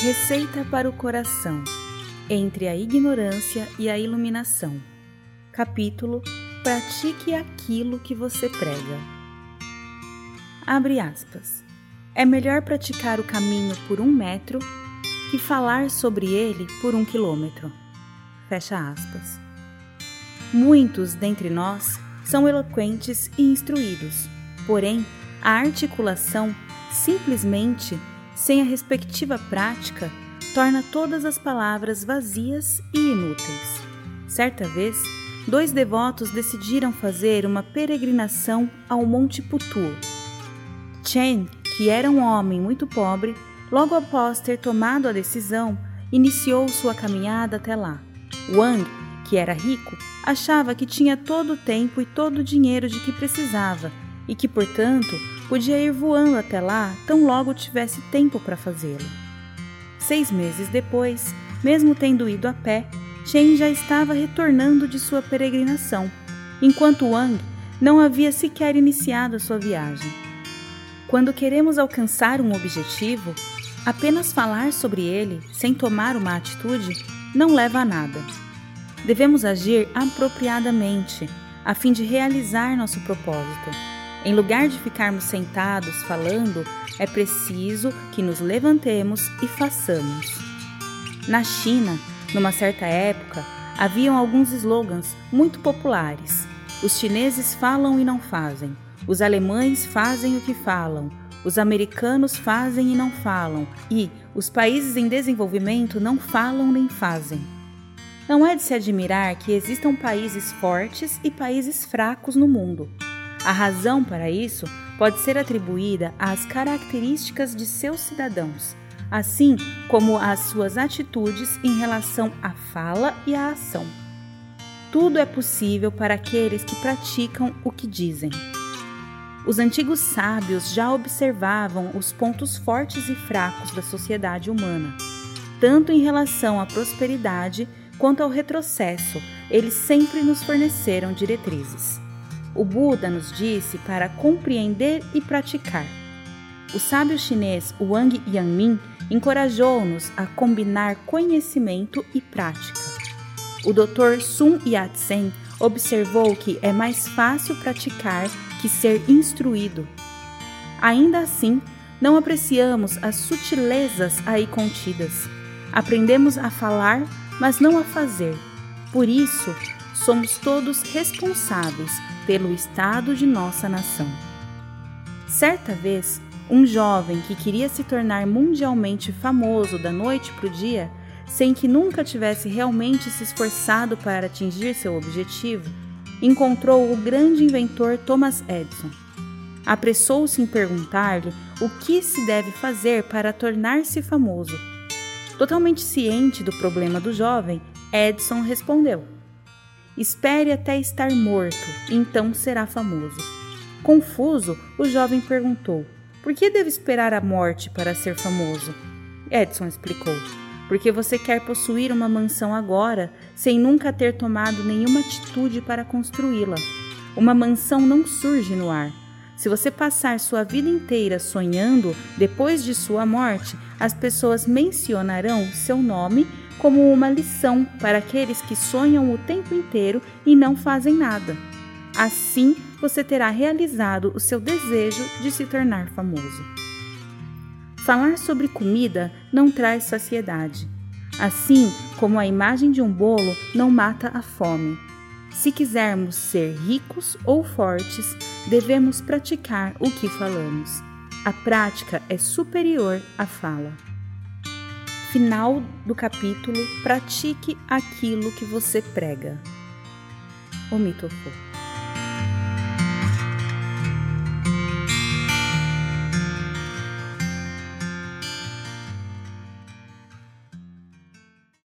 Receita para o coração entre a ignorância e a iluminação. Capítulo Pratique aquilo que você prega. Abre aspas. É melhor praticar o caminho por um metro que falar sobre ele por um quilômetro. Fecha aspas. Muitos dentre nós são eloquentes e instruídos, porém, a articulação, simplesmente sem a respectiva prática, torna todas as palavras vazias e inúteis. Certa vez, dois devotos decidiram fazer uma peregrinação ao Monte Putu. Chen, que era um homem muito pobre, logo após ter tomado a decisão, iniciou sua caminhada até lá. Wang, que era rico, achava que tinha todo o tempo e todo o dinheiro de que precisava e que, portanto, podia ir voando até lá tão logo tivesse tempo para fazê-lo. Seis meses depois, mesmo tendo ido a pé, Chen já estava retornando de sua peregrinação, enquanto Wang não havia sequer iniciado a sua viagem. Quando queremos alcançar um objetivo, apenas falar sobre ele sem tomar uma atitude não leva a nada. Devemos agir apropriadamente a fim de realizar nosso propósito. Em lugar de ficarmos sentados falando, é preciso que nos levantemos e façamos. Na China, numa certa época, haviam alguns slogans muito populares. Os chineses falam e não fazem. Os alemães fazem o que falam. Os americanos fazem e não falam. E os países em desenvolvimento não falam nem fazem. Não é de se admirar que existam países fortes e países fracos no mundo. A razão para isso pode ser atribuída às características de seus cidadãos, assim como às suas atitudes em relação à fala e à ação. Tudo é possível para aqueles que praticam o que dizem. Os antigos sábios já observavam os pontos fortes e fracos da sociedade humana. Tanto em relação à prosperidade quanto ao retrocesso, eles sempre nos forneceram diretrizes. O Buda nos disse para compreender e praticar. O sábio chinês Wang Yangmin encorajou-nos a combinar conhecimento e prática. O Dr. Sun Yat-sen observou que é mais fácil praticar que ser instruído. Ainda assim, não apreciamos as sutilezas aí contidas. Aprendemos a falar, mas não a fazer. Por isso, somos todos responsáveis pelo estado de nossa nação. Certa vez, um jovem que queria se tornar mundialmente famoso da noite para o dia, sem que nunca tivesse realmente se esforçado para atingir seu objetivo, encontrou o grande inventor Thomas Edison. Apressou-se em perguntar-lhe o que se deve fazer para tornar-se famoso. Totalmente ciente do problema do jovem, Edison respondeu: Espere até estar morto, então será famoso. Confuso, o jovem perguntou: Por que devo esperar a morte para ser famoso? Edson explicou: Porque você quer possuir uma mansão agora, sem nunca ter tomado nenhuma atitude para construí-la. Uma mansão não surge no ar. Se você passar sua vida inteira sonhando, depois de sua morte, as pessoas mencionarão seu nome como uma lição para aqueles que sonham o tempo inteiro e não fazem nada. Assim, você terá realizado o seu desejo de se tornar famoso. Falar sobre comida não traz saciedade, assim como a imagem de um bolo não mata a fome. Se quisermos ser ricos ou fortes, devemos praticar o que falamos. A prática é superior à fala final do capítulo Pratique aquilo que você prega. O